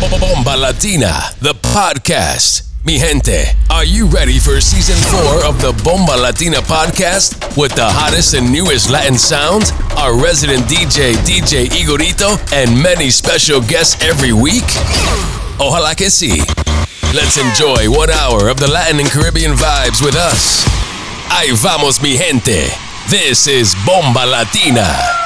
Bomba Latina, the podcast. Mi gente, are you ready for season four of the Bomba Latina podcast with the hottest and newest Latin sound, our resident DJ, DJ Igorito, and many special guests every week? Ojalá que sí. Let's enjoy one hour of the Latin and Caribbean vibes with us. Ahí vamos, mi gente. This is Bomba Latina.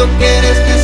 tanto que eres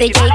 they gave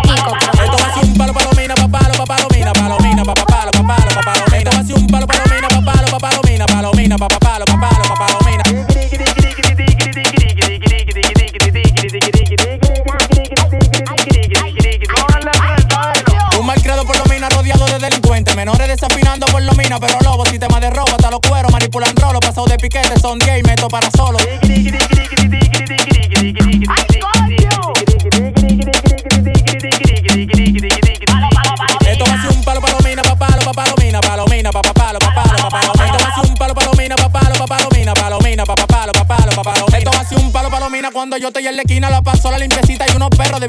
Yo estoy en la esquina, la pasola limpiecita y unos perros de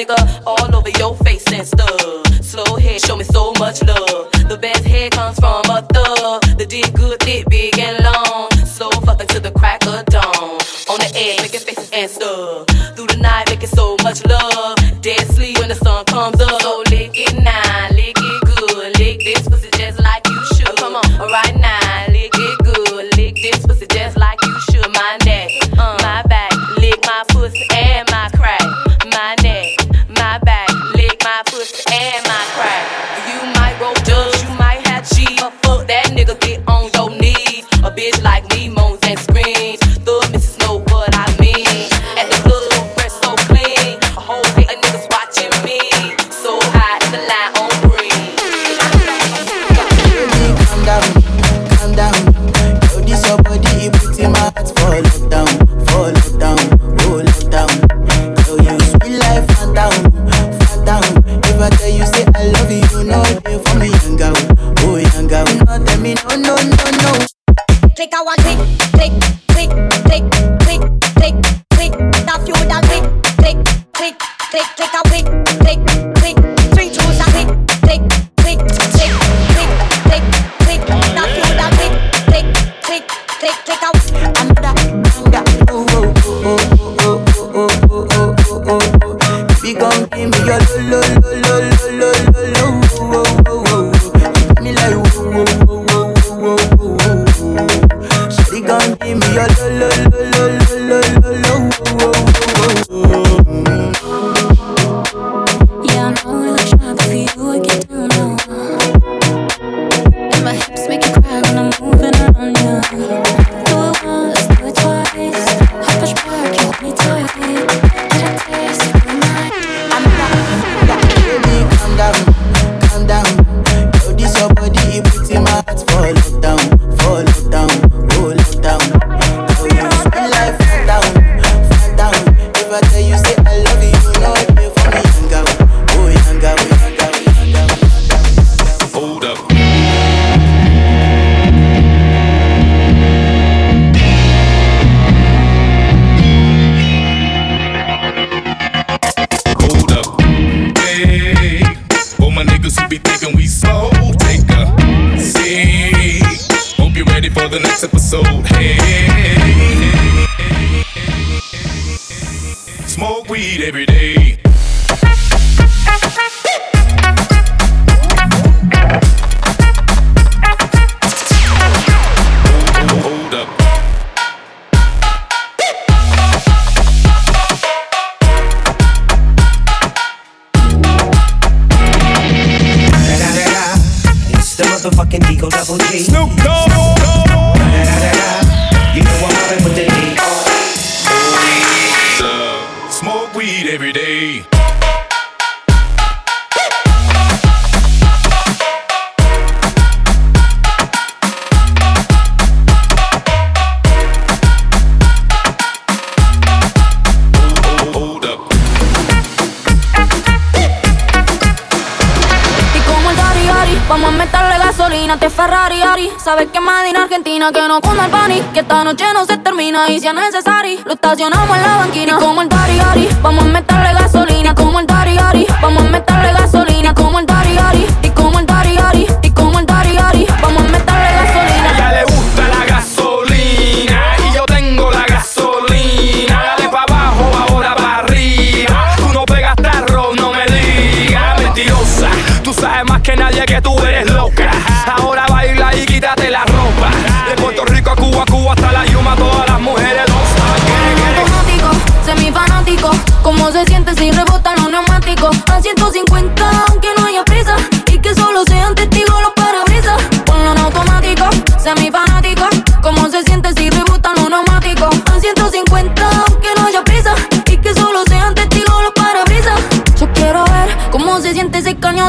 nigga.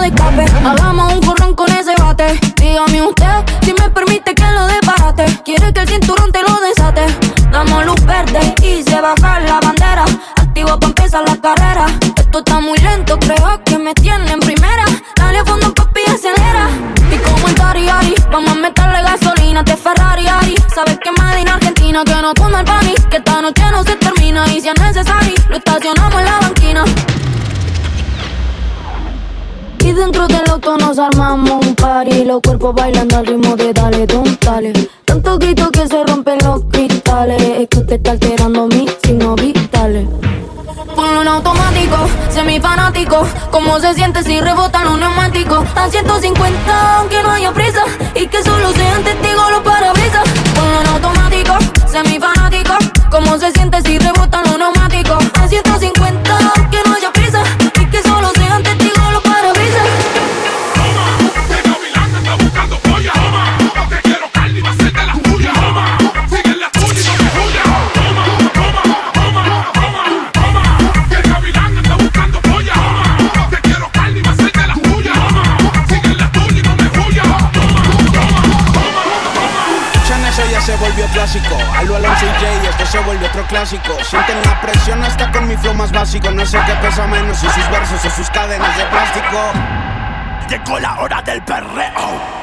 Siente ese caño de dentro del auto nos armamos un party. Los cuerpos bailando al ritmo de dale, don, dale. Tanto grito que se rompen los cristales. Es que te está alterando mis signos vitales Ponlo en automático, semifanático. Cómo se siente si rebotan los neumáticos A 150 aunque no haya prisa. Y que solo sean testigos los parabrisas. Ponlo en automático, semifanático Sienten la presión hasta con mi flow más básico. No sé qué pesa menos, si sus versos o sus cadenas de plástico. Llegó la hora del perreo.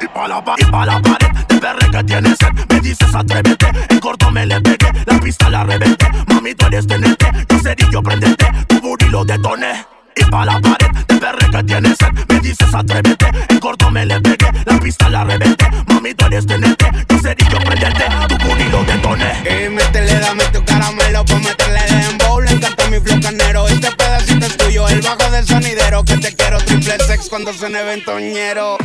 Y pa' la, y pa' la pared de perre que tienes sed Me dices atrévete, en corto me le pegué La pista la reventé, mami tú eres tenente Yo cerillo prendete, tu booty lo detoné Y pa' la pared de perre que tienes sed. Me dices atrévete, en corto me le pegué La pista la reventé, mami tú eres tenente Yo cerillo prendete, tu lo detoné Y métele, dame tu caramelo pa' meterle dembow Le mi flow canero, este pedacito es tuyo El bajo del sonidero, que te quiero triple sex cuando suene ventoñero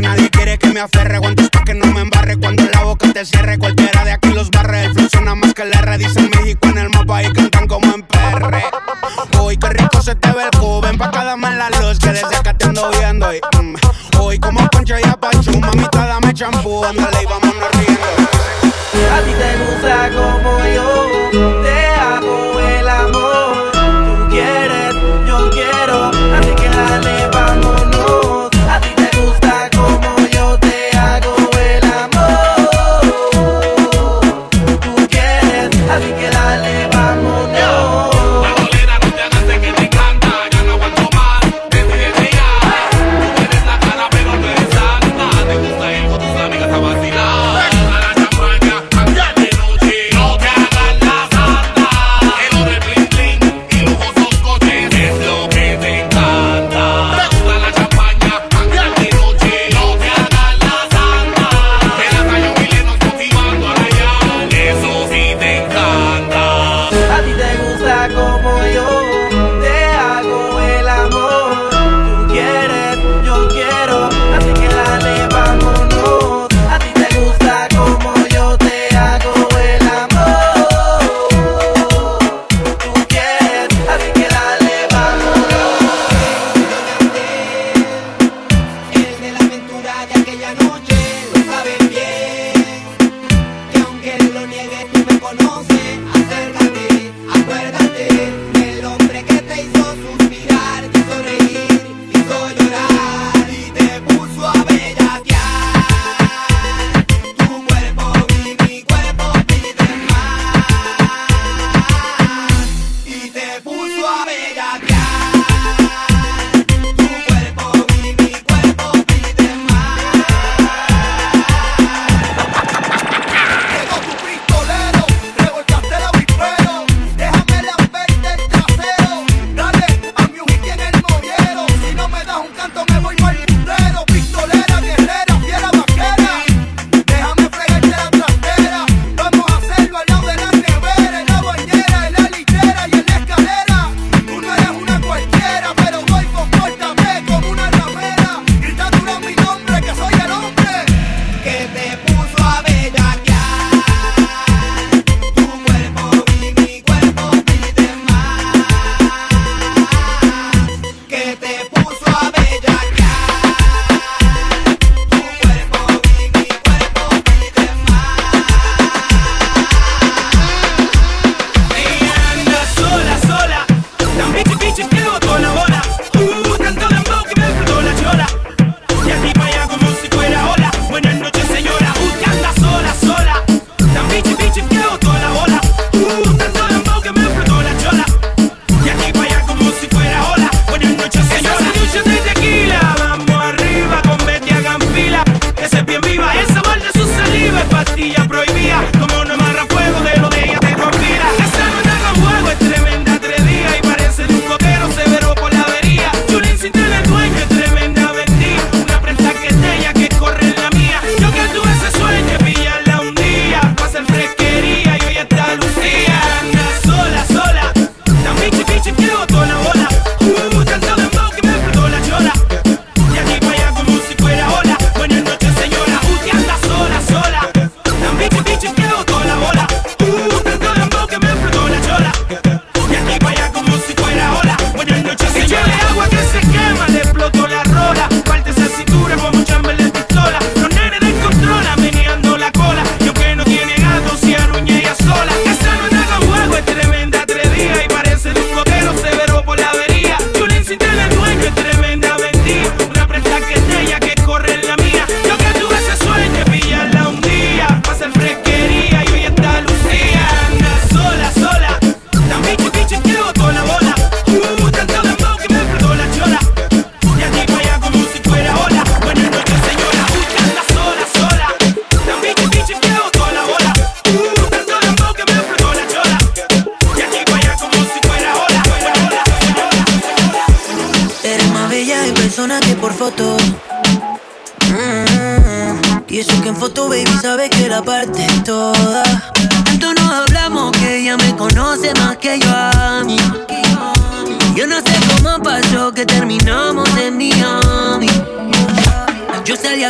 Nadie quiere que me aferre Guantes pa' que no me embarre. Cuando la boca te cierre Cualquiera de aquí los barre. El flow suena más que el R Dicen México en el mapa y cantan como en PR Uy, qué rico se te ve el cubo Ven pa' acá, dame la luz Que desde acá te ando viendo. Y, mm, como Poncho y Apachu Mamita, dame champú Ándale y vámonos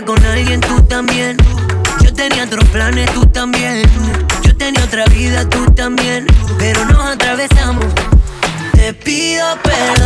con alguien, tú también. Yo tenía otros planes, tú también. Yo tenía otra vida, tú también. Pero nos atravesamos. Te pido perdón.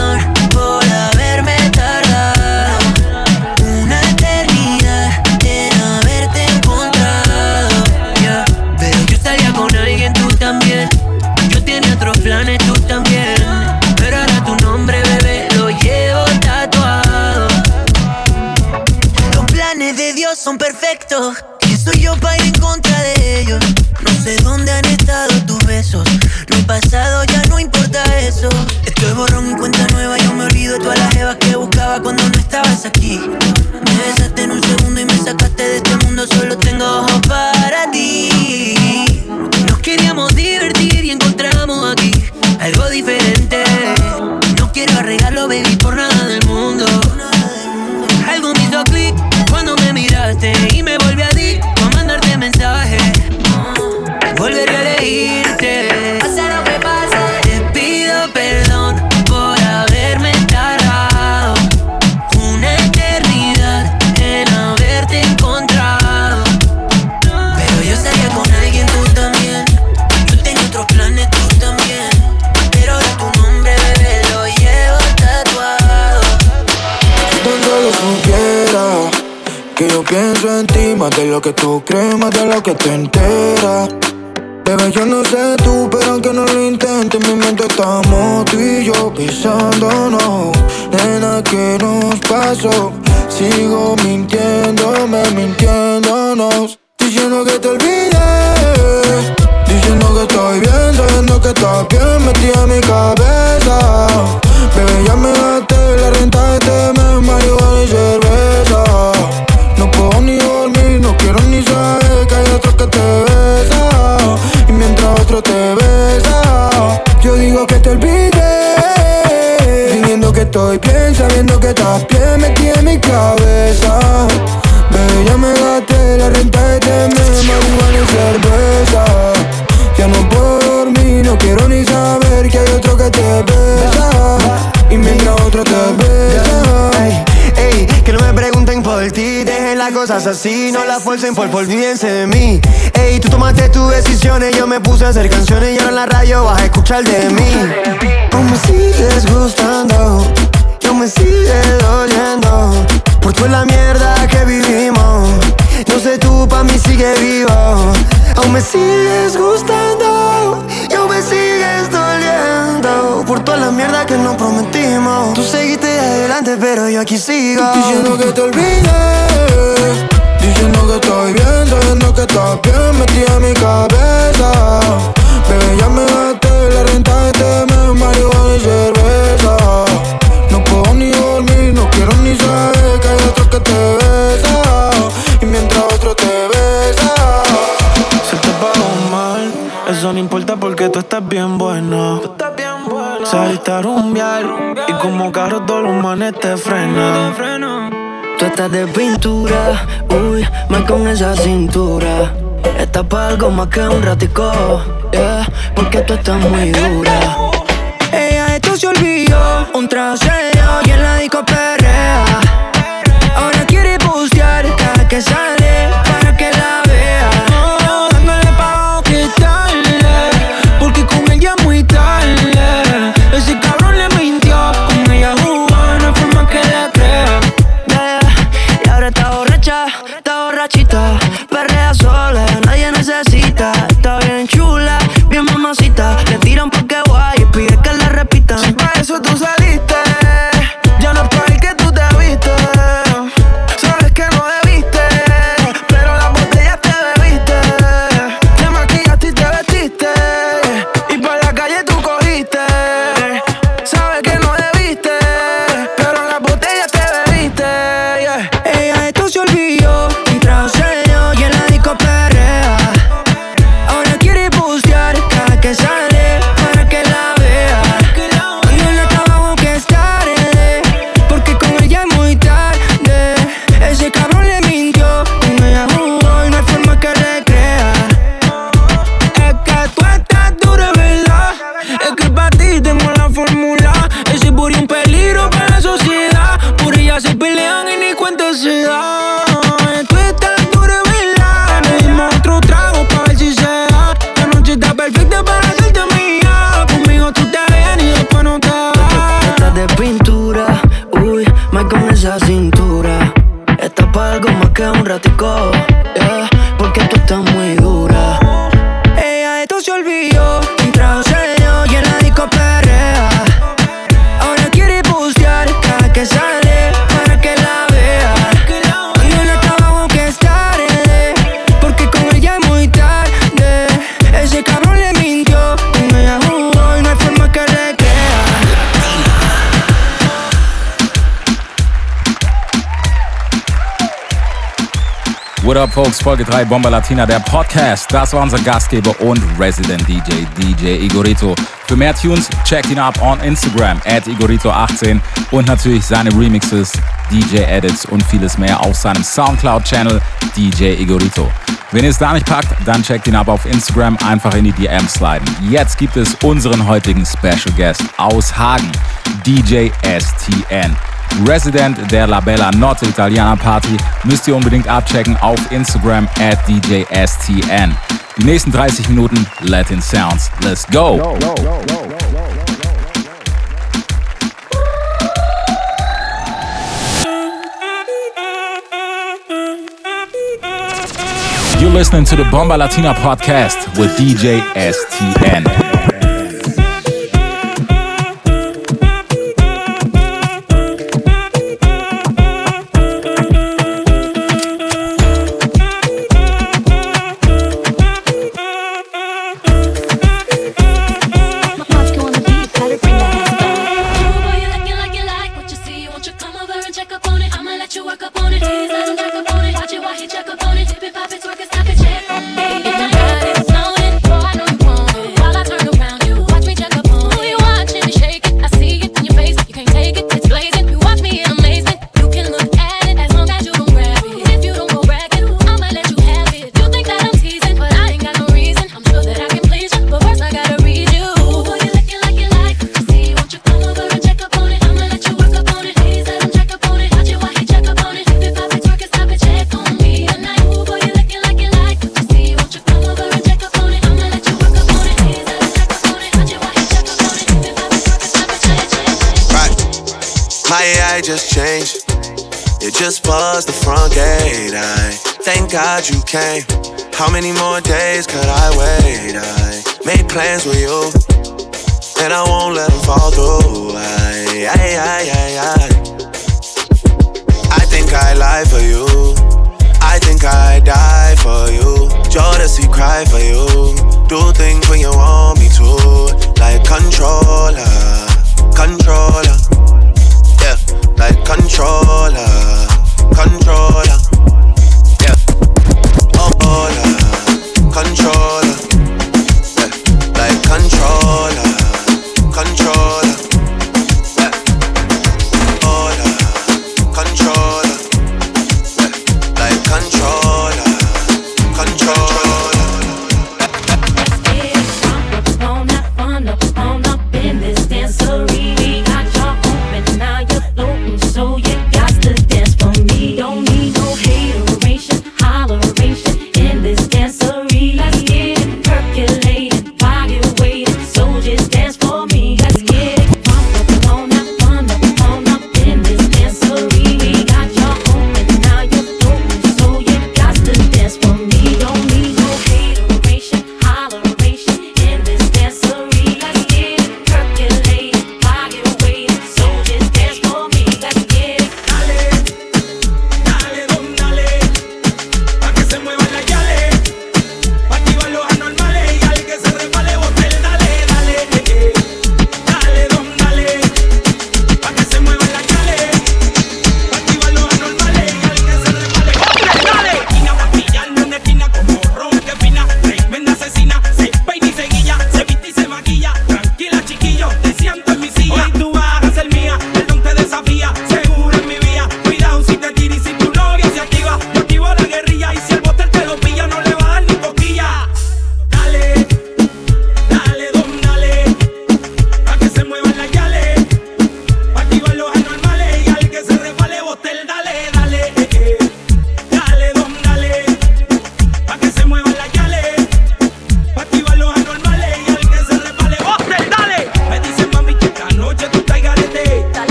Pienso en ti más de lo que tú crees, más de lo que te enteras. Bebé, yo no sé tú, pero aunque no lo intentes, en mi mente estamos tú y yo pisándonos. Nena, ¿qué nos pasó? Sigo mintiéndome, mintiéndonos. Diciendo que te olvides. Diciendo que estoy bien, sabiendo que estás bien metida en mi cabeza. Bebé, ya me gasté la renta de este mes, marihuana y cerveza. Puedo ni saber que hay otro que te besa. Y mientras otro te besa, yo digo que te olvides. Fingiendo que estoy bien, sabiendo que estás bien metida en mi cabeza. Bebé, ya me gasté la renta de mes, marihuana y cerveza. Ya no puedo dormir, no quiero ni saber que hay otro que te besa. Y mientras otro te besa. Que no me pregunten por ti, dejen las cosas así, no las fuercen por olvídense de mí. Ey, tú tomaste tus decisiones, yo me puse a hacer canciones y ahora en la radio vas a escuchar de mí. Aún me sigues gustando, yo me sigue doliendo por toda la mierda que vivimos. No sé tú, pa' mí sigue vivo. Aún me sigues gustando, yo me sigues por toda la mierda que nos prometimos. Tú seguiste adelante, pero yo aquí sigo. Diciendo que te olvides Diciendo que estoy bien, sabiendo que estás bien metida en mi cabeza Bebé, ya me gasté la renta de este mes, marihuana y cerveza No puedo ni dormir, no quiero ni saber que hay otro que te besa Y mientras otro te besa Se te pagó mal, eso no importa porque tú estás bien bueno. Saliste a rumbear y como carro todos los manes te frenan. Tú estás de pintura, uy, más con esa cintura. Estás pa' algo más que un ratico, yeah, porque tú estás muy dura. Ella esto se olvidó, un trasero y en la disco What up, folks? Folge 3 Bomber Latina, der Podcast. Das war unser Gastgeber und Resident DJ, DJ Igorito. Für mehr Tunes checkt ihn ab on Instagram, at Igorito18 und natürlich seine Remixes, DJ Edits und vieles mehr auf seinem Soundcloud-Channel DJ Igorito. Wenn ihr es da nicht packt, dann checkt ihn ab auf Instagram, einfach in die DMs sliden. Jetzt gibt es unseren heutigen Special Guest aus Hagen, DJ STN. Resident der La Bella Notte Italiana Party müsst ihr unbedingt abchecken auf Instagram at DJSTN. Die nächsten 30 Minuten Latin Sounds. Let's go! You're listening to the Bomba Latina podcast with DJ STN. Let them fall through. I, I, I, I, I. I think I lie for you. I think I die for you. Jodeci cry for you. Do things when you want me to, like controller, controller. Yeah, like controller, controller. Oh, controller,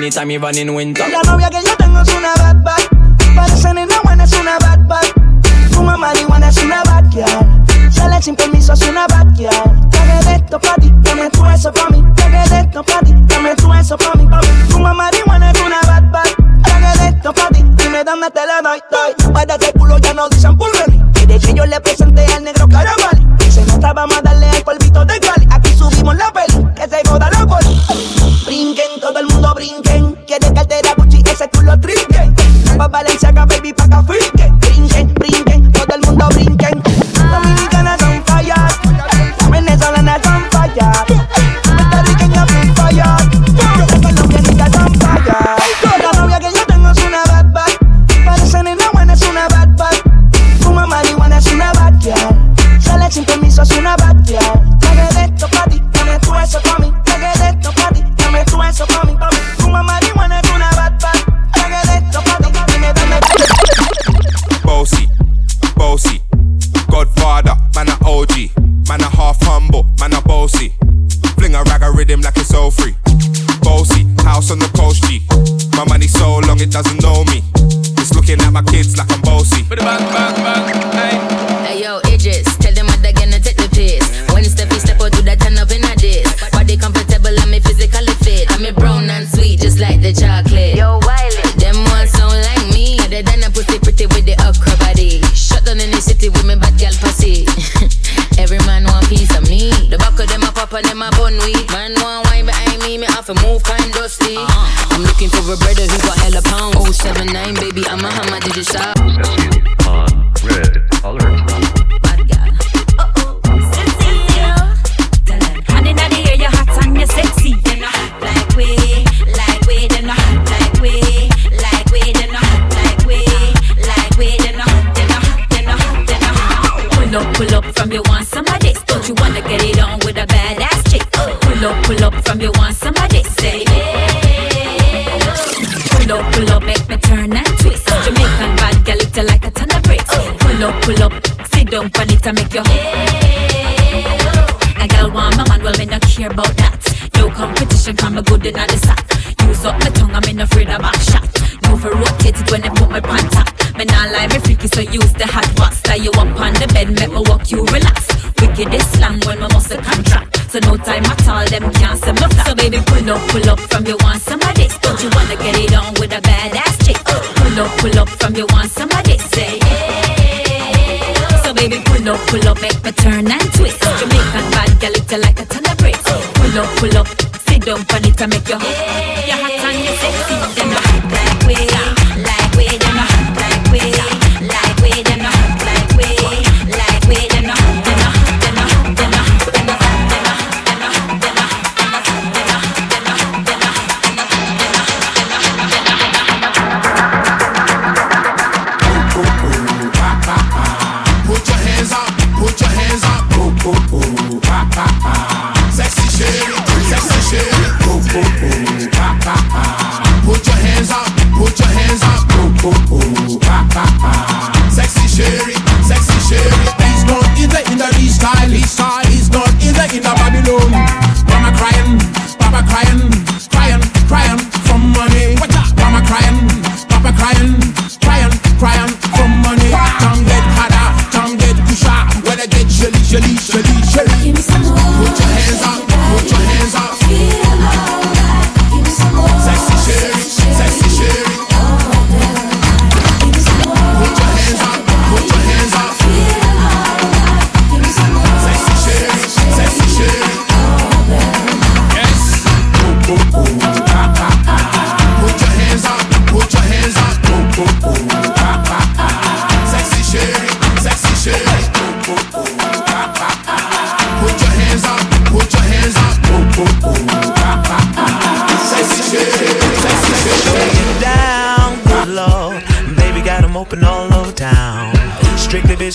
anytime even in winter. La novia que yo tengo es una bad bad. Parece ni buena es una bad bad. Fuma marihuana es una bad girl. Sale sin permiso es una bad girl. Traje de esto pa' ti, dame tu eso pa' mí. from you want somebody say hey. So baby pull up, pull up, make me turn and twist Jamaican bad girl, it like a ton of bricks Pull up, pull up, sit down for it to make you hey. You're hot and you're sexy, them hot like we Like we, them hot like we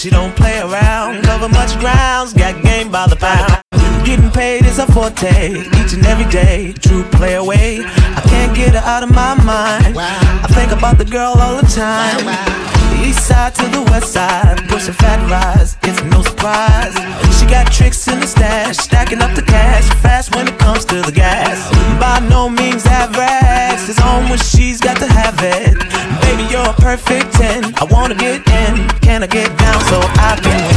She don't play around, cover much grounds, got game by the pound. Getting paid is a forte, each and every day. True play away, I can't get her out of my mind. I think about the girl all the time. The east side to the west side, pushing fat rise no surprise. She got tricks in the stash, stacking up the cash, fast when it comes to the gas. By no means average, it's on when she's got to have it. Baby, you're a perfect 10. I wanna get in, can I get down so I can win?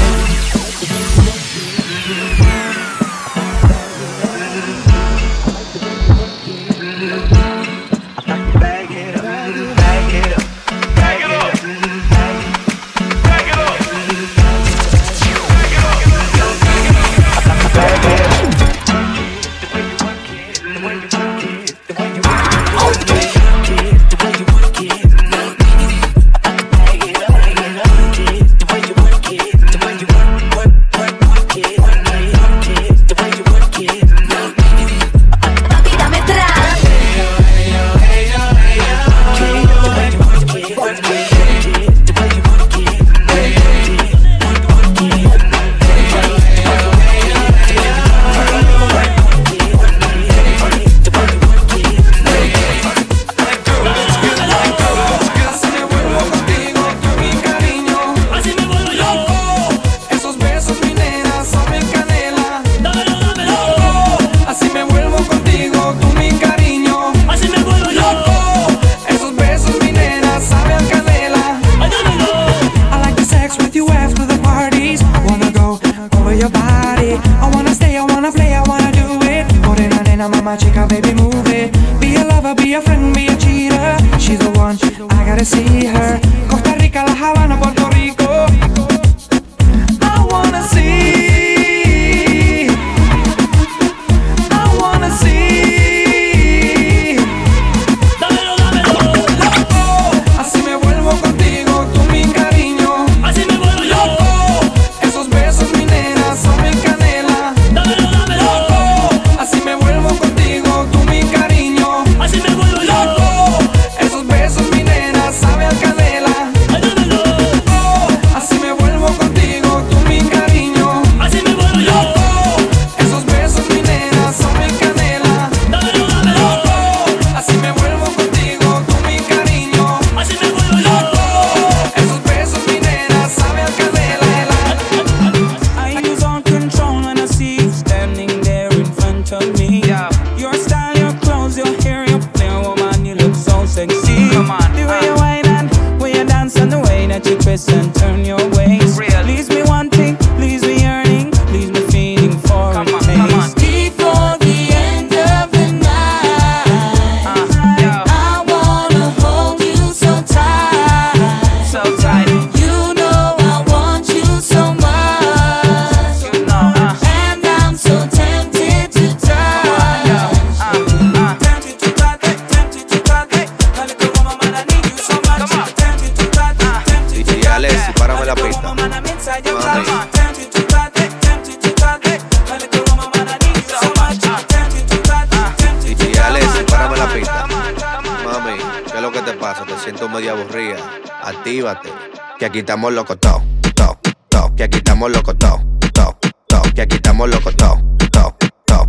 estamos locos to, to, to, que aquí estamos locos to, to, to, que aquí estamos locos to, to, to.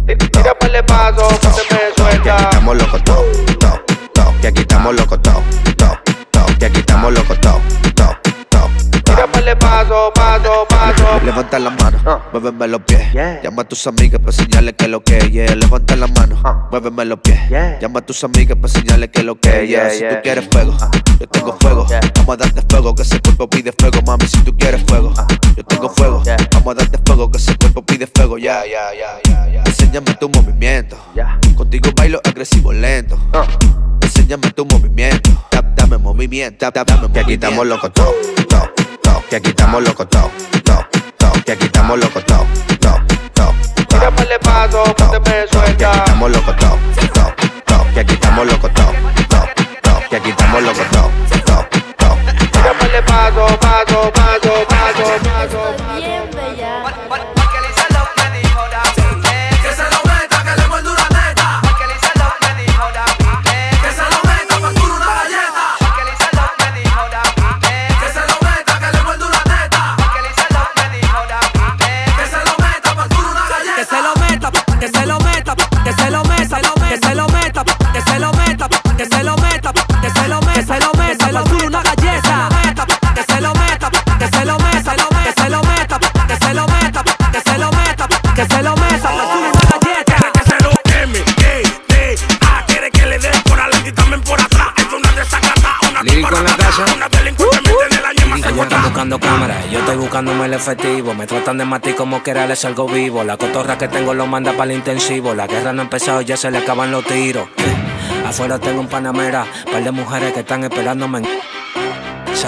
Paso, que se me suelta. Que aquí estamos locos to, to, to, que aquí estamos locos to, to, to, que aquí estamos locos to, to, to. Paso, paso, paso. Levanta la mano, muéveme los pies. Llama a tus amigas para enseñarles que lo que es. Yeah. Levanta la mano, muéveme los pies. Llama a tus amigas para enseñarles que lo que es. Yeah. Si tú quieres fuego, yo tengo fuego. Vamos a darte fuego, que ese cuerpo pide fuego, mami. Si tú quieres fuego, yo tengo fuego. Vamos a darte fuego, que ese cuerpo pide fuego. Ya, ya, ya, ya, ya. Enséñame tu movimiento. Contigo bailo agresivo, lento. Enséñame tu movimiento. Da- Dame movimiento, da- dame Que aquí estamos locos todo, todo. Que aquí estamos locos todo, todo, top, que aquí estamos locos, top, top, top. Tira le paso, ponte me suelta. Que aquí estamos locos, top, top, top. Que aquí estamos locos, top, top, top. Que aquí estamos locos, top, top, top. Tira le paso, paso, paso. Buscándome el efectivo. Me tratan de matar como que les algo vivo. La cotorra que tengo lo manda para el intensivo. La guerra no ha empezado, ya se le acaban los tiros. Afuera tengo un panamera, par de mujeres que están esperándome.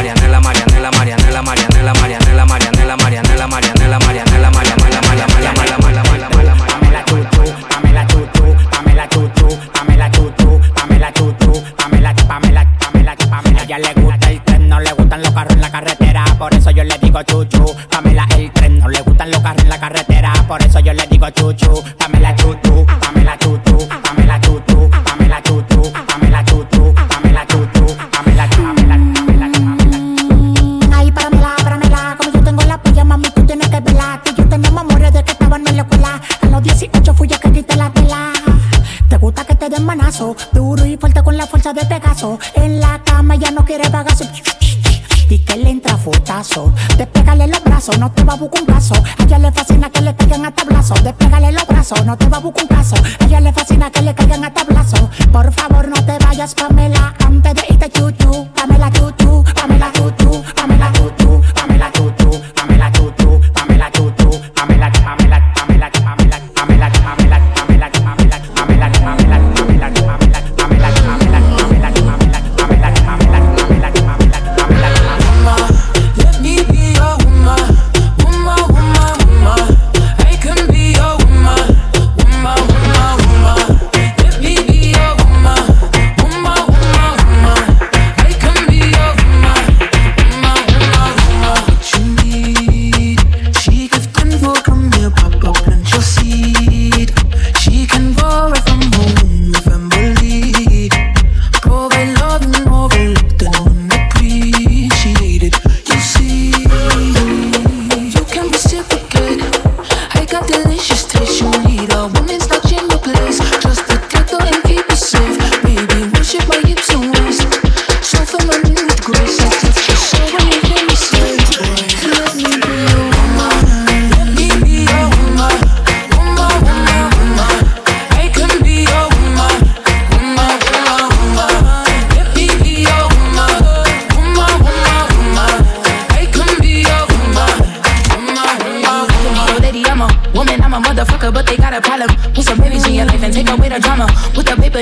Marianela, Marianela, Marianela, Marianela, Marianela, Marianela, Marianela, Marianela, Marianela, Marianela, Marianela, Marianela, Pamela Chuchu, Pamela Chuchu, Pamela Chuchu, Pamela Chuchu, Pamela Chuchu, Pamela, Pamela, Pamela, Pamela. Ya le gusta el tren, no le gustan los carros en la carretera, por eso yo le digo chuchu. Pamela el tren, no le gustan los carros en la carretera, por eso yo le digo Chuchu, Pamela Chuchu, manazo, duro y fuerte con la fuerza de Pegaso. En la cama ya no quiere bagazo. Y que le entra futazo. Despégale los brazos, no te va a buscar un caso. A ella le fascina que le caigan a tablazo. Despégale los brazos, no te va a buscar un caso. A ella le fascina que le caigan a tablazo. Por favor, no te vayas, Pamela, antes de irte chuchu. Pamela chuchu, Pamela chuchu, Pamela chuchu, Pamela Chuchu,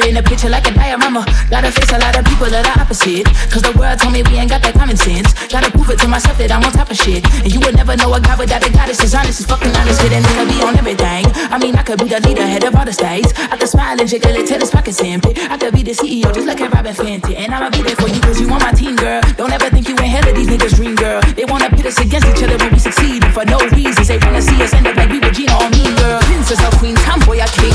In the picture like a diorama. Gotta face a lot of people that are opposite. Cause the world told me we ain't got that common sense. Gotta prove it to myself that I'm on top of shit. And you would never know a guy without a goddess is honest, is fucking honest, good and nigga be on everything. I mean, I could be the leader, head of all the states. I could smile and jiggle it till his pockets empty. I could be the CEO just like a Robin Fenty. And I'ma be there for you cause you on my team, girl. Don't ever think you ain't hell of these niggas' dream, girl. They wanna pit us against each other when we succeed. And for no reasons, they wanna see us end up like we were Gina or me, girl. Princess or queen, tomboy or king.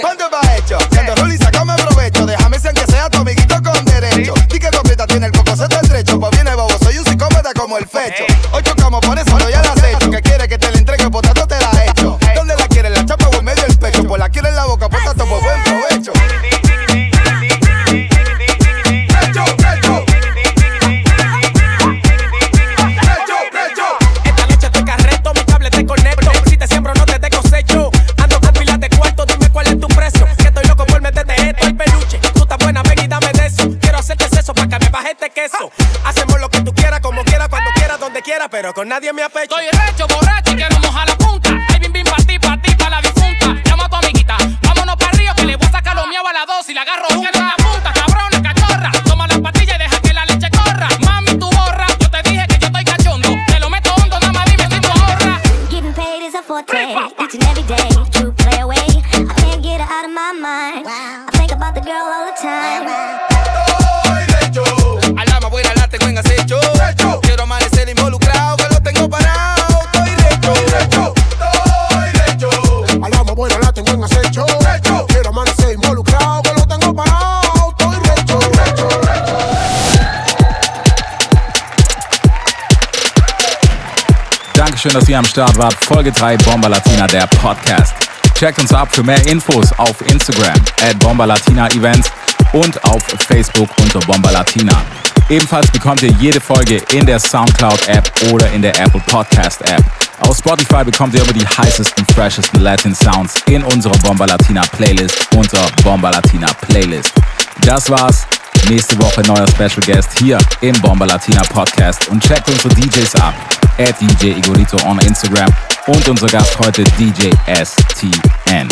¿Cuánto va hecho? Siendo rol y sacame provecho. Déjame ser que sea tu amiguito con derecho. Di que completa tiene el cocoseto estrecho. Pues viene bobo, soy un psicópata como el fecho. Ocho chocamos, por eso no ya pero con nadie me apecho. Estoy. Schön, dass ihr am Start wart. Folge 3 Bomba Latina, der Podcast. Checkt uns ab für mehr Infos auf Instagram at Bomba Latina Events und auf Facebook unter Bomba Latina. Ebenfalls bekommt ihr jede Folge in der Soundcloud App oder in der Apple Podcast App. Auf Spotify bekommt ihr aber die heißesten, freshesten Latin Sounds in unserer Bomba Latina Playlist unter Bomba Latina Playlist. Das war's. Nächste Woche neuer Special Guest hier im Bomber Latina Podcast und checkt unsere DJs ab. At DJ Igorito on Instagram und unser Gast heute DJ STN.